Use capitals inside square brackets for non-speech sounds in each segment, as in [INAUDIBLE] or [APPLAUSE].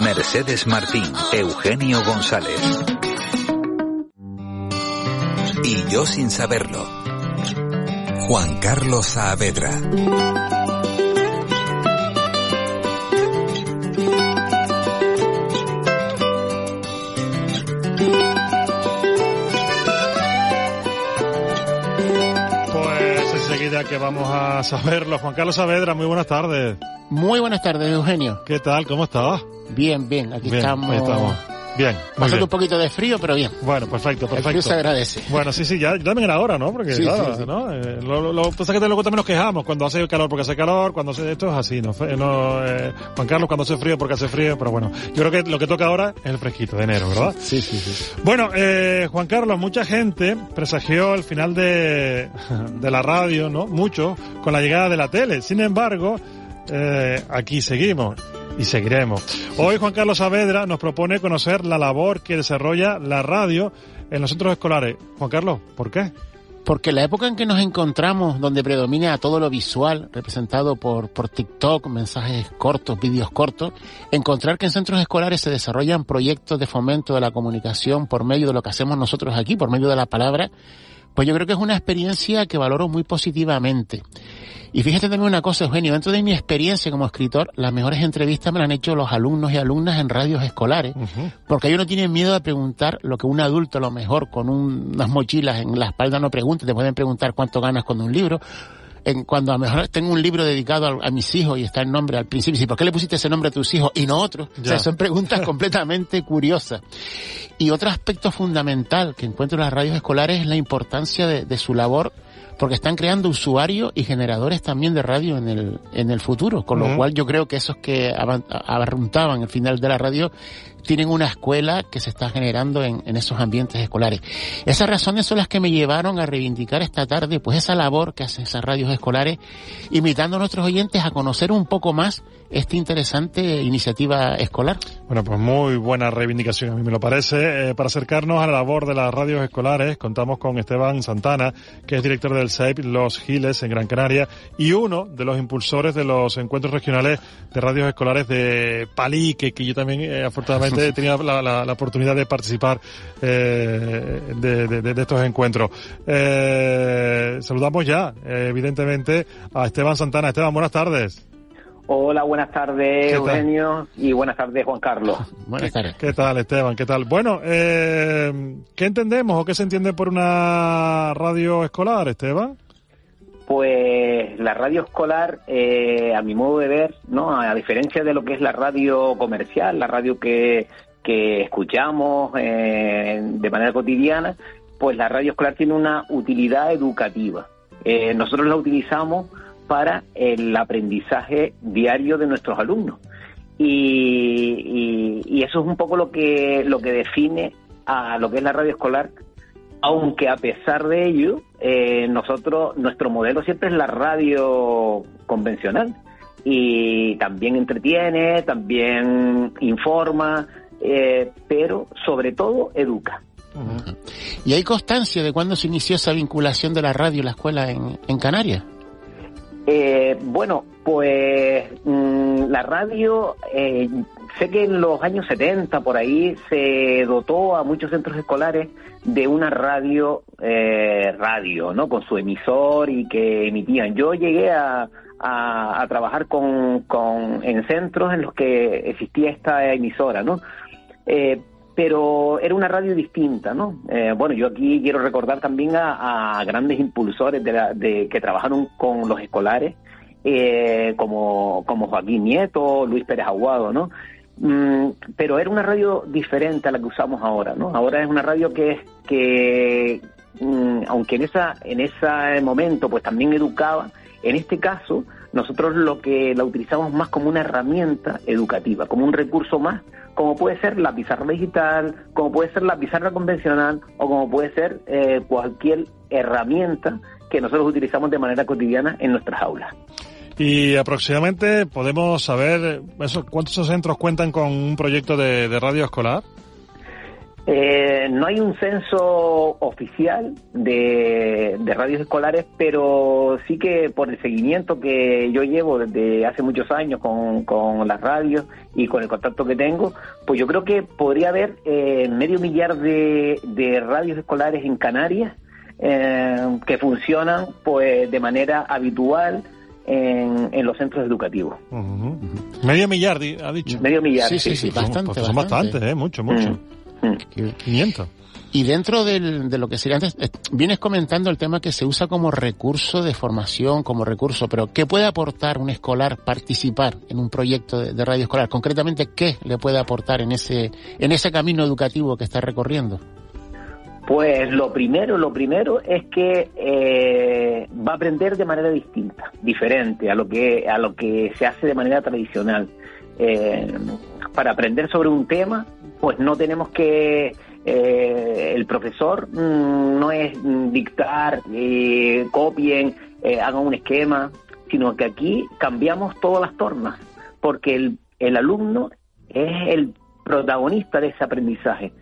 Mercedes Martín, Eugenio González. Y yo sin saberlo, Juan Carlos Saavedra. Pues enseguida que vamos a saberlo. Juan Carlos Saavedra, muy buenas tardes. Muy buenas tardes, Eugenio. ¿Qué tal? ¿Cómo estás? Bien, bien, aquí Bien, estamos. ahí estamos. Bien, Pasando un poquito de frío, pero bien. Bueno, perfecto, El frío perfecto. se agradece. Bueno, sí, sí, ya, ya también era hora, ¿no? Porque, Sí, claro, sí, sí. ¿no? Eh, lo, lo, pasa que luego también nos quejamos cuando hace calor porque hace calor, cuando hace esto es así, ¿no? No eh, Juan Carlos, cuando hace frío porque hace frío, pero bueno, yo creo que lo que toca ahora es el fresquito de enero, ¿verdad? Sí, sí, sí. Bueno, eh, Juan Carlos, mucha gente presagió el final de, [LAUGHS] de la radio, ¿no? Mucho, con la llegada de la tele. Sin embargo, eh, aquí seguimos y seguiremos. Hoy Juan Carlos Saavedra nos propone conocer la labor que desarrolla la radio en los centros escolares. Juan Carlos, ¿por qué? Porque la época en que nos encontramos, donde predomina todo lo visual, representado por, por TikTok, mensajes cortos, vídeos cortos, encontrar que en centros escolares se desarrollan proyectos de fomento de la comunicación por medio de lo que hacemos nosotros aquí, por medio de la palabra, pues yo creo que es una experiencia que valoro muy positivamente. Y fíjate también una cosa, Eugenio, dentro de mi experiencia como escritor, las mejores entrevistas me las han hecho los alumnos y alumnas en radios escolares, porque ellos no tienen miedo de preguntar lo que un adulto a lo mejor con un- unas mochilas en la espalda no pregunta, te pueden preguntar cuánto ganas con un libro. En, cuando a lo mejor tengo un libro dedicado a, a mis hijos y está el nombre al principio, y ¿por qué le pusiste ese nombre a tus hijos y no otro? O sea, son preguntas [LAUGHS] completamente curiosas. Y otro aspecto fundamental que encuentro en las radios escolares es la importancia de, de su labor porque están creando usuarios y generadores también de radio en el, en el futuro, con lo cual yo creo que esos que aban- abarruntaban el final de la radio tienen una escuela que se está generando en, esos ambientes escolares. Esas razones son las que me llevaron a reivindicar esta tarde pues esa labor que hacen esas radios escolares, invitando a nuestros oyentes a conocer un poco más esta interesante iniciativa escolar. Bueno, pues muy buena reivindicación, a mí me lo parece. Eh, para acercarnos a la labor de las radios escolares, contamos con Esteban Santana, que es director del SEIP Los Giles en Gran Canaria y uno de los impulsores de los encuentros regionales de radios escolares de Palique, que yo también eh, afortunadamente [LAUGHS] he tenido la, la- la oportunidad de participar eh, de, de- de estos encuentros. Saludamos ya, evidentemente, a Esteban Santana. Esteban, buenas tardes. Hola, buenas tardes. Eugenio, y buenas tardes, Juan Carlos. [LAUGHS] Buenas tardes. ¿Qué tal, Esteban? ¿Qué tal? Bueno, eh, ¿qué entendemos o qué se entiende por una radio escolar, Esteban? Pues la radio escolar, eh, a mi modo de ver, no, a diferencia de lo que es la radio comercial, la radio que, que escuchamos eh, de manera cotidiana, pues la radio escolar tiene una utilidad educativa. Eh, nosotros la utilizamos para el aprendizaje diario de nuestros alumnos. Y, y- y eso es un poco lo que, lo que define a lo que es la radio escolar, aunque a pesar de ello, eh, nosotros, nuestro modelo siempre es la radio convencional. Y también entretiene, también informa, eh, pero sobre todo educa. ¿Y hay constancia de cuándo se inició esa vinculación de la radio y la escuela en, en Canarias? Eh, bueno, pues mm, la radio, eh, sé que en los años 70 por ahí se dotó a muchos centros escolares de una radio, eh, radio, ¿no? Con su emisor y que emitían. Yo llegué a, a, a trabajar con, con, en centros en los que existía esta emisora, ¿no? Pero era una radio distinta, ¿no? Eh, bueno, yo aquí quiero recordar también a, a grandes impulsores de, la- de que trabajaron con los escolares, eh, como, como Joaquín Nieto, Luis Pérez Aguado, ¿no? Mm, pero era una radio diferente a la que usamos ahora, ¿no? Ahora es una radio que es que, mm, aunque en esa en ese momento pues también educaba, en este caso nosotros lo que la utilizamos más como una herramienta educativa, como un recurso más, como puede ser la pizarra digital, como puede ser la pizarra convencional o como puede ser eh, cualquier herramienta que nosotros utilizamos de manera cotidiana en nuestras aulas. Y aproximadamente podemos saber eso, cuántos centros cuentan con un proyecto de, radio escolar. Eh, no hay un censo oficial de, radios escolares, pero sí que por el seguimiento que yo llevo desde hace muchos años con, las radios y con el contacto que tengo, pues yo creo que podría haber eh, medio millar de, de radios escolares en Canarias eh, que funcionan pues de manera habitual en, los centros educativos. Medio millar, ha dicho. Medio millar, sí, sí, sí, bastante, pues son bastantes, ¿eh? mucho, mucho. 500. Mm, mm. Y dentro del, de lo que sería antes, eh, vienes comentando el tema que se usa como recurso de formación, como recurso, pero ¿qué puede aportar un escolar participar en un proyecto de, de radio escolar? Concretamente, ¿qué le puede aportar en ese, en ese camino educativo que está recorriendo? Pues lo primero, lo primero es que eh, va a aprender de manera distinta, diferente a lo que a lo que se hace de manera tradicional. Eh, para aprender sobre un tema, pues no tenemos que eh, el profesor mm, no es dictar, copien, hagan un esquema, sino que aquí cambiamos todas las tornas, porque el, el alumno es el protagonista de ese aprendizaje.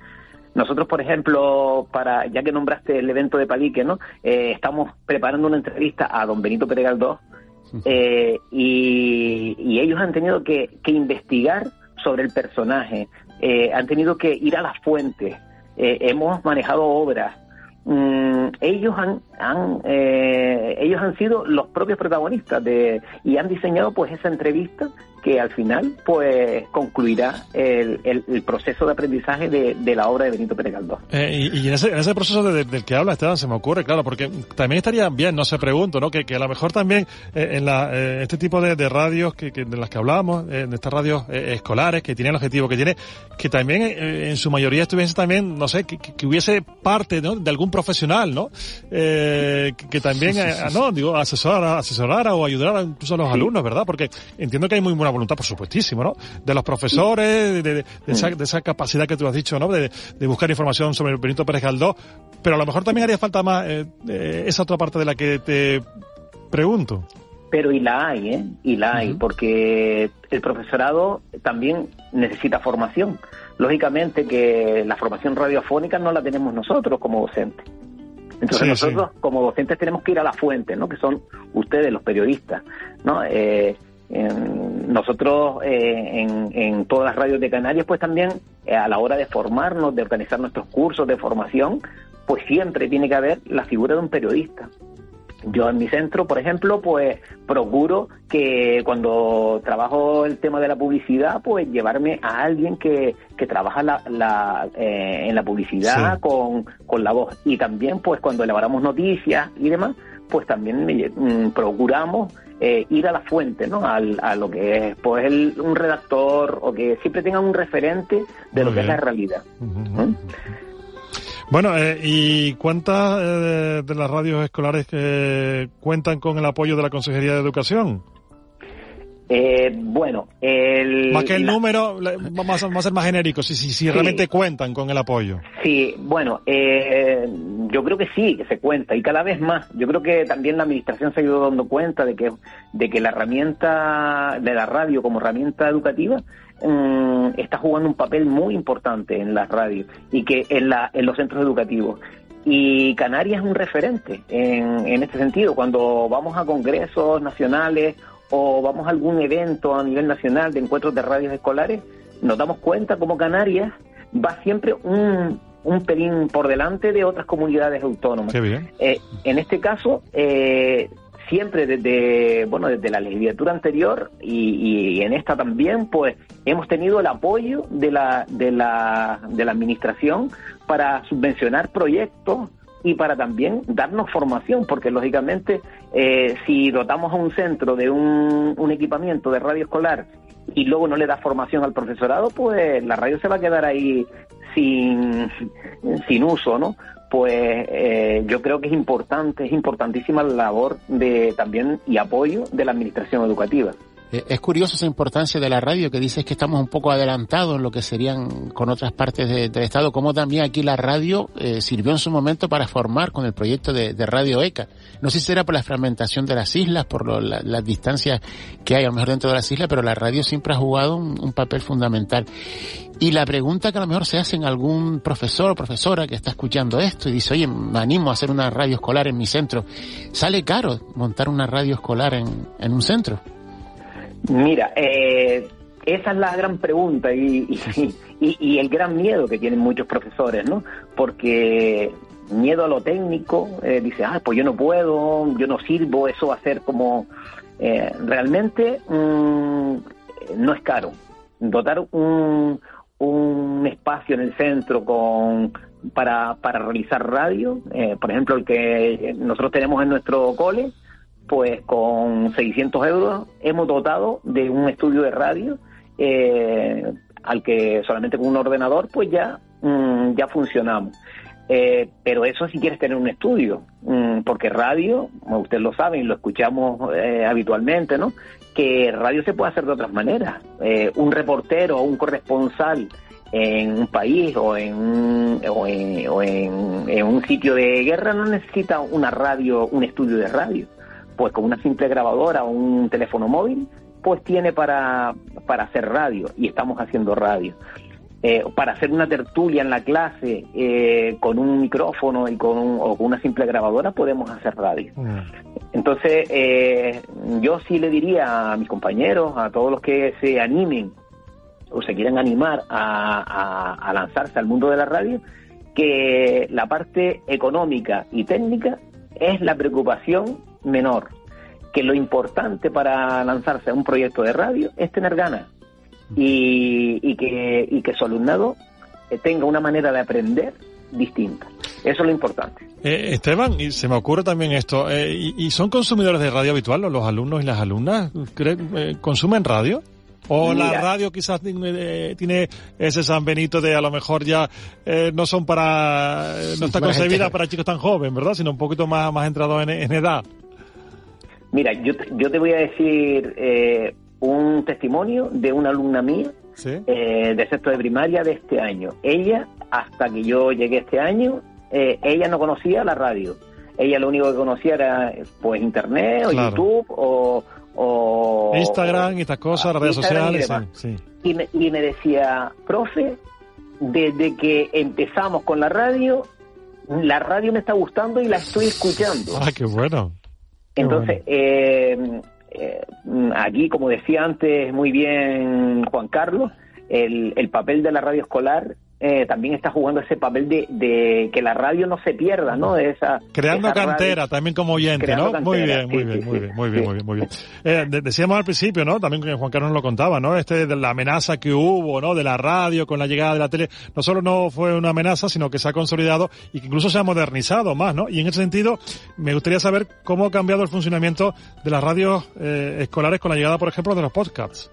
Nosotros, por ejemplo, para ya que nombraste el evento de Palique, ¿no? Eh, estamos preparando una entrevista a don Benito Pérez Galdós eh, y, ellos han tenido que, investigar sobre el personaje, eh, han tenido que ir a las fuentes, hemos manejado obras, mm, ellos han, han ellos han sido los propios protagonistas de y han diseñado pues esa entrevista que al final pues concluirá el, el, proceso de aprendizaje de, de, la obra de Benito Pérez Galdós. Eh, y, en, ese, en ese proceso del que habla Esteban se me ocurre, claro, porque también estaría bien, no sé, pregunto, ¿no? Que, que a lo mejor también eh, en la, eh, este tipo de, de radios que, que, de las que hablamos, en estas radios escolares que tienen el objetivo que tiene, que también en su mayoría estuviese también, no sé, que, que hubiese parte ¿no? de algún profesional, ¿no? que, también, no, digo, asesorara, asesorara o ayudara incluso a los alumnos, ¿verdad? Porque entiendo que hay muy buena voluntad, por supuestísimo, ¿no? De los profesores, de, esa, capacidad que tú has dicho, ¿no? De, buscar información sobre el Benito Pérez Galdós, pero a lo mejor también haría falta más eh, eh, esa otra parte de la que te pregunto. Pero y la hay, ¿eh? Y la hay, porque el profesorado también necesita formación. Lógicamente que la formación radiofónica no la tenemos nosotros como docentes. Entonces nosotros como docentes tenemos que ir a la fuente, ¿no? Que son ustedes los periodistas, ¿no? Eh, nosotros eh, en, todas las radios de Canarias, pues también eh, a la hora de formarnos, de organizar nuestros cursos de formación, pues siempre tiene que haber la figura de un periodista. Yo en mi centro, por ejemplo, pues procuro que cuando trabajo el tema de la publicidad, pues llevarme a alguien que, que trabaja la, eh, en la publicidad con, con la voz. Y también, pues cuando elaboramos noticias y demás, pues también mm, procuramos eh, ir a la fuente, ¿no? Al, a lo que es pues el, un redactor o que siempre tengan un referente de lo que es la realidad. Bueno, eh, ¿y cuántas eh, de las radios escolares que cuentan con el apoyo de la Consejería de Educación? Eh, bueno, el, más que el número, vamos a, ser más genéricos, si, si, realmente cuentan con el apoyo. Sí, bueno, eh, yo creo que sí, que se cuenta y cada vez más. Yo creo que también la administración se ha ido dando cuenta de que, de que la herramienta de la radio como herramienta educativa mm, está jugando un papel muy importante en la radio y que en, la, en los centros educativos. Y Canarias es un referente en, en este sentido. Cuando vamos a congresos nacionales o vamos a algún evento a nivel nacional de encuentros de radios escolares, nos damos cuenta como Canarias va siempre un, un pelín por delante de otras comunidades autónomas. Eh, en este caso, eh, siempre desde bueno desde la legislatura anterior y, y, en esta también, pues hemos tenido el apoyo de la de la de la administración para subvencionar proyectos y para también darnos formación, porque lógicamente eh, si dotamos a un centro de un, equipamiento de radio escolar y luego no le da formación al profesorado, pues la radio se va a quedar ahí sin, sin uso, ¿no? Pues eh, yo creo que es importante, es importantísima la labor de también y apoyo de la administración educativa. Eh, es curioso esa importancia de la radio que dices que estamos un poco adelantados en lo que serían con otras partes del Estado, como también aquí la radio eh, sirvió en su momento para formar con el proyecto de, Radio ECA. No sé si será por la fragmentación de las islas, por las distancias que hay a lo mejor dentro de las islas, pero la radio siempre ha jugado un, papel fundamental. Y la pregunta que a lo mejor se hace en algún profesor o profesora que está escuchando esto y dice, oye, me animo a hacer una radio escolar en mi centro, ¿sale caro montar una radio escolar en un centro? Mira, eh, esa es la gran pregunta y, y, el gran miedo que tienen muchos profesores, ¿no? Porque miedo a lo técnico, eh, dice, ah, pues yo no puedo, yo no sirvo, eso va a ser como... Eh, realmente mm, no es caro. Dotar un, un espacio en el centro con para, para realizar radio, eh, por ejemplo, el que nosotros tenemos en nuestro cole, pues con 600 euros hemos dotado de un estudio de radio eh, al que solamente con un ordenador pues ya, mm, ya funcionamos. Eh, pero eso si quieres tener un estudio, mm, porque radio, como ustedes lo saben lo escuchamos eh, habitualmente, ¿no? Que radio se puede hacer de otras maneras. un reportero o un corresponsal en un país o en, o, en, en un sitio de guerra no necesita una radio, un estudio de radio pues con una simple grabadora o un teléfono móvil, pues tiene para, para hacer radio y estamos haciendo radio. Eh, para hacer una tertulia en la clase eh, con un micrófono y con, o con una simple grabadora podemos hacer radio. Mm. Entonces, eh, yo sí le diría a mis compañeros, a todos los que se animen o se quieran animar a, a lanzarse al mundo de la radio, que la parte económica y técnica es la preocupación menor, que lo importante para lanzarse a un proyecto de radio es tener ganas y, que, y que su alumnado eh, tenga una manera de aprender distinta. Eso es lo importante. Eh, Esteban, y se me ocurre también esto, eh, y, son consumidores de radio habitual los alumnos y las alumnas? ¿Consumen radio? O la radio quizás tiene, ese San Benito de a lo mejor ya no son para, no está concebida para chicos tan jóvenes, ¿verdad? Sino un poquito más, más entrados en, en edad. Mira, yo, yo te voy a decir eh, un testimonio de una alumna mía eh, de sexto de primaria de este año. Ella, hasta que yo llegué este año, eh, ella no conocía la radio. Ella lo único que conocía era pues internet o YouTube o, Instagram y estas cosas, redes sociales. Y, me, y me decía, profe, desde que empezamos con la radio, la radio me está gustando y la estoy escuchando. Ah, qué bueno. Entonces, eh, eh, aquí, como decía antes muy bien Juan Carlos, el, el papel de la radio escolar eh, también está jugando ese papel de, que la radio no se pierda, ¿no? De esa, Creando cantera también como oyente, ¿no? muy, bien, muy, bien, muy bien, muy bien, muy bien, muy bien, decíamos al principio, ¿no? También que Juan Carlos lo contaba, ¿no? Este de la amenaza que hubo, ¿no? De la radio con la llegada de la tele, no solo no fue una amenaza, sino que se ha consolidado y que incluso se ha modernizado más, ¿no? Y en ese sentido, me gustaría saber cómo ha cambiado el funcionamiento de las radios eh, escolares con la llegada, por ejemplo, de los podcasts.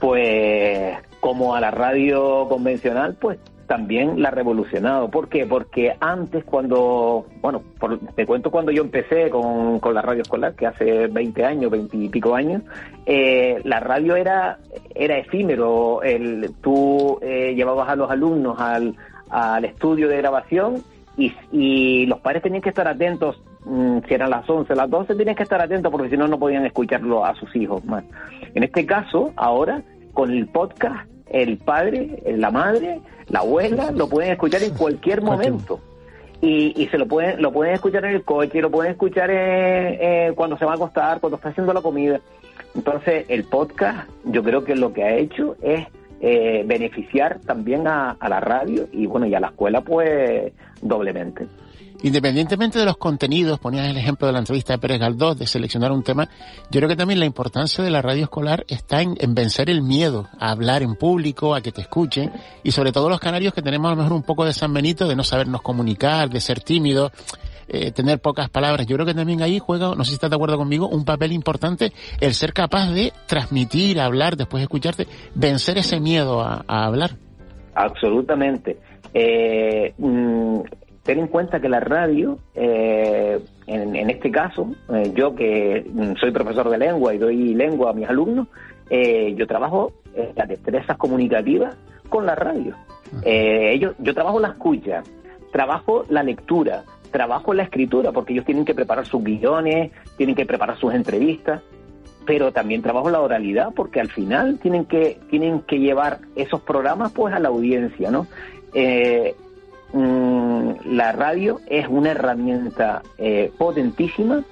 Pues como a la radio convencional, pues también la ha revolucionado. ¿Por qué? Porque antes cuando, bueno, te cuento cuando yo empecé con, con, la radio escolar, que hace 20 años, 20 y pico años, eh, la radio era, era efímero. El, tú eh, llevabas a los alumnos al, al estudio de grabación y, y los padres tenían que estar atentos mm, si eran las 11, las 12, tenían que estar atentos porque si no, no podían escucharlo a sus hijos más. En este caso, ahora, con el podcast, el padre, la madre, la abuela, lo pueden escuchar en cualquier momento. Y, y se lo pueden, lo pueden escuchar en el coche, lo pueden escuchar eh, cuando se va a acostar, cuando está haciendo la comida. Entonces, el podcast, yo creo que lo que ha hecho es eh, beneficiar también a, a, la radio y bueno, y a la escuela, pues doblemente. Independientemente de los contenidos, ponías el ejemplo de la entrevista de Pérez Galdós, de seleccionar un tema, yo creo que también la importancia de la radio escolar está en, vencer el miedo a hablar en público, a que te escuchen, y sobre todo los canarios que tenemos a lo mejor un poco de San Benito, de no sabernos comunicar, de ser tímidos, eh, tener pocas palabras. Yo creo que también ahí juega, no sé si estás de acuerdo conmigo, un papel importante el ser capaz de transmitir, hablar, después de escucharte, vencer ese miedo a, hablar. Absolutamente. Eh, mm, ten en cuenta que la radio, eh, en, este caso, eh, yo que soy profesor de lengua y doy lengua a mis alumnos, eh, yo trabajo las destrezas comunicativas con la radio. ellos, yo trabajo la escucha, trabajo la lectura, trabajo la escritura, porque ellos tienen que preparar sus guiones, tienen que preparar sus entrevistas, pero también trabajo la oralidad, porque al final tienen que, tienen que llevar esos programas pues a la audiencia, ¿no? Mm, la radio es una herramienta eh, potentísima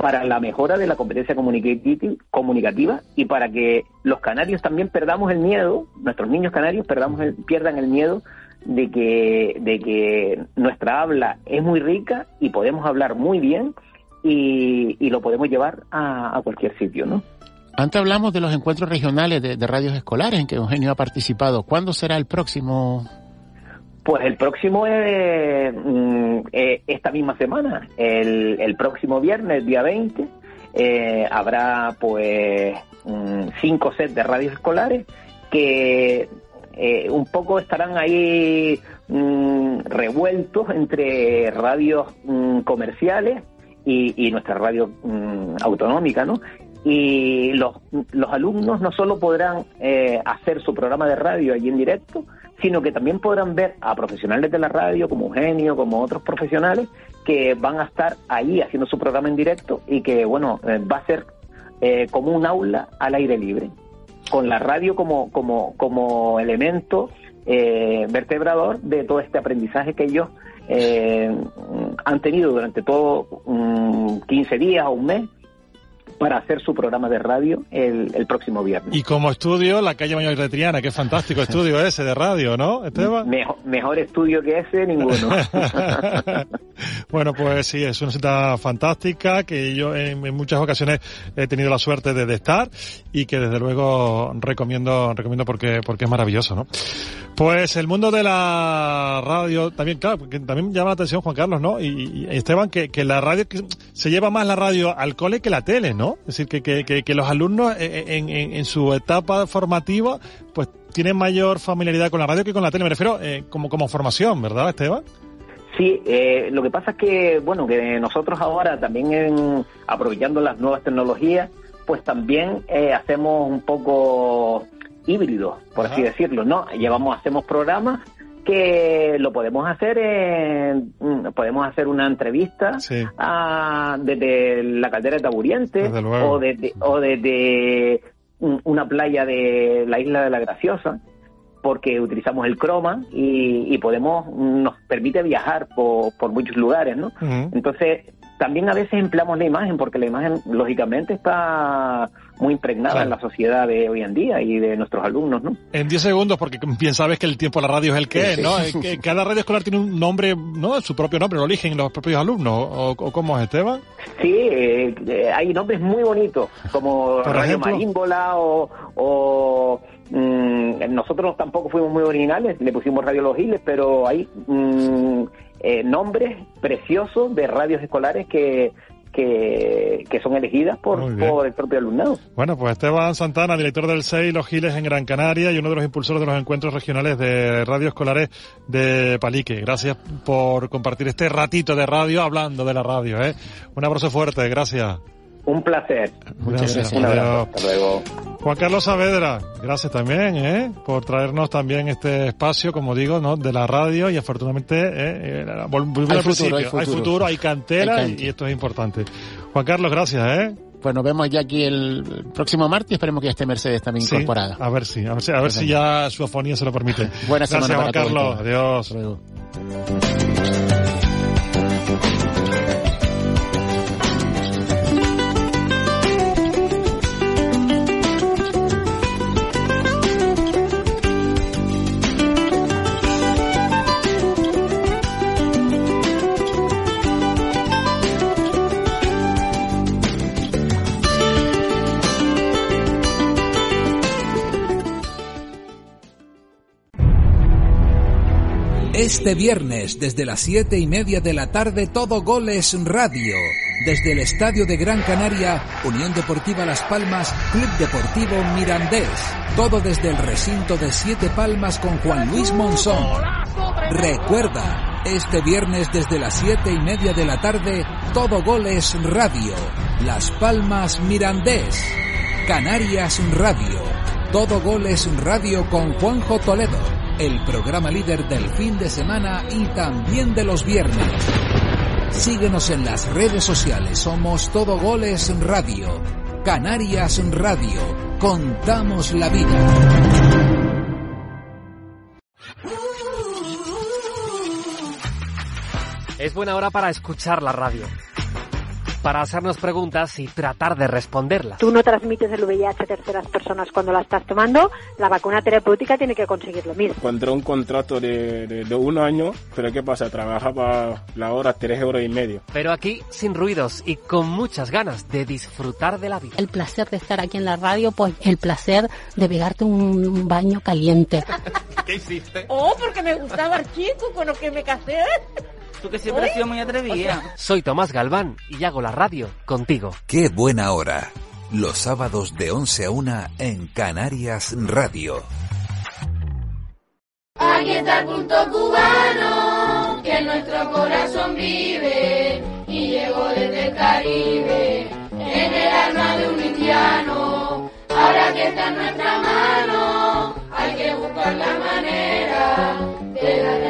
para la mejora de la competencia comunicativa y para que los canarios también perdamos el miedo, nuestros niños canarios perdamos el, pierdan el miedo de que, de que nuestra habla es muy rica y podemos hablar muy bien y, lo podemos llevar a, cualquier sitio, ¿no? Antes hablamos de los encuentros regionales de, de radios escolares en que Eugenio ha participado. ¿Cuándo será el próximo, pues el próximo es mm, eh, esta misma semana, el, próximo viernes, día 20, eh, habrá pues mm, cinco sets de radios escolares que eh, un poco estarán ahí mm, revueltos entre radios comerciales y, nuestra radio autonómica, ¿no? Y los, los alumnos no solo podrán hacer su programa de radio allí en directo, sino que también podrán ver a profesionales de la radio como Eugenio, como otros profesionales que van a estar ahí haciendo su programa en directo y que, bueno, eh, va a ser eh, como un aula al aire libre, con la radio como, como, como elemento eh, vertebrador de todo este aprendizaje que ellos han tenido durante todo 15 mm, días o un mes para hacer su programa de radio el, el próximo viernes. Y como estudio, la calle Mayor de Triana, qué fantástico estudio [LAUGHS] ese de radio, ¿no, Esteban? Mejor, estudio que ese, ninguno. [LAUGHS] bueno, pues sí, es una cita fantástica que yo en, muchas ocasiones he tenido la suerte de, estar y que desde luego recomiendo, recomiendo porque, porque es maravilloso, ¿no? Pues el mundo de la radio, también, claro, porque también llama la atención Juan Carlos, ¿no? Y, Esteban, que, que, la radio, se lleva más la radio al cole que la tele, ¿no? Es decir, que, que, que los alumnos eh, eh, en, en, su etapa formativa, pues tienen mayor familiaridad con la radio que con la tele. Me refiero eh, como, como formación, ¿verdad, Esteban? Sí, eh, lo que pasa es que, bueno, que nosotros ahora también en, aprovechando las nuevas tecnologías, pues también eh, hacemos un poco híbrido, por así decirlo, ¿no? Llevamos, hacemos programas que lo podemos hacer en, mm, podemos hacer una entrevista desde la caldera de Taburiente o desde o desde una playa de la isla de la Graciosa porque utilizamos el croma y, podemos nos permite viajar por, por muchos lugares no entonces también a veces empleamos la imagen porque la imagen lógicamente está muy impregnada en la sociedad de hoy en día y de nuestros alumnos, ¿no? En 10 segundos, porque bien sabes que el tiempo de la radio es el que es, ¿no? que cada radio escolar tiene un nombre, ¿no? Su propio nombre, lo eligen los propios alumnos, ¿o, cómo es, Esteban? Sí, eh, eh, hay nombres muy bonitos, como Radio Marímbola o... o mm, nosotros tampoco fuimos muy originales, le pusimos Radio Los Giles, pero hay mm, eh, nombres preciosos de radios escolares que, que, son elegidas por, por, el propio alumnado. Bueno, pues Esteban Santana, director del SEI Los Giles en Gran Canaria y uno de los impulsores de los encuentros regionales de radio escolares de Palique. Gracias por compartir este ratito de radio hablando de la radio. ¿eh? Un abrazo fuerte, gracias. Un placer. Muchas gracias. Hasta luego. Juan Carlos Saavedra, gracias también ¿eh? por traernos también este espacio, como digo, ¿no? de la radio y afortunadamente eh, eh al principio. Hay futuro, hay, cantera y, esto es importante. Juan Carlos, gracias. ¿eh? Pues nos vemos ya aquí el próximo martes y esperemos que ya esté Mercedes también incorporada. A ver si, a ver si, a ver si ya su afonía se lo permite. [LAUGHS] Buenas Gracias, Juan Carlos. Adiós. Este viernes, desde las siete y media de la tarde, todo goles radio. Desde el Estadio de Gran Canaria, Unión Deportiva Las Palmas, Club Deportivo Mirandés. Todo desde el recinto de Siete Palmas con Juan Luis Monzón. Recuerda, este viernes desde las siete y media de la tarde, todo goles radio. Las Palmas Mirandés. Canarias Radio. Todo goles radio con Juanjo Toledo el programa líder del fin de semana y también de los viernes. Síguenos en las redes sociales, somos Todo Goles Radio, Canarias Radio, contamos la vida. Es buena hora para escuchar la radio para hacernos preguntas y tratar de responderlas. Tú no transmites el VIH a terceras personas cuando la estás tomando, la vacuna terapéutica tiene que conseguir lo mismo. Encontré un contrato de, de, un año, pero ¿qué pasa? Trabajaba la hora tres euros y medio. Pero aquí sin ruidos y con muchas ganas de disfrutar de la vida. El placer de estar aquí en la radio, pues el placer de pegarte un baño caliente. [LAUGHS] ¿Qué hiciste? Oh, porque me gustaba el chico con lo que me casé. Tú que siempre has sido muy atrevida. soy Tomás Galván y hago la radio contigo. Qué buena hora. Los sábados de 11 a 1 en Canarias Radio. Aquí está el punto cubano, que en nuestro corazón vive y llegó desde el Caribe, en el alma de un indiano. Ahora que está en nuestra mano, hay que buscar la manera de darle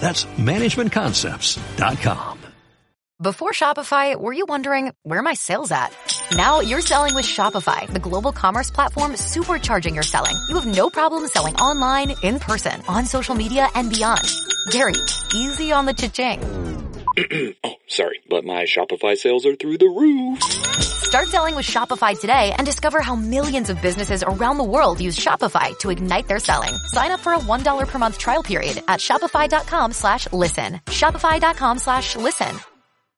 That's managementconcepts.com. Before Shopify, were you wondering where my sales at? Now you're selling with Shopify, the global commerce platform supercharging your selling. You have no problem selling online, in person, on social media, and beyond. Gary, easy on the cha-ching. [CLEARS THROAT] oh, sorry, but my Shopify sales are through the roof. Start selling with Shopify today and discover how millions of businesses around the world use Shopify to ignite their selling. Sign up for a $1 per month trial period at shopify.com slash listen. Shopify.com slash listen.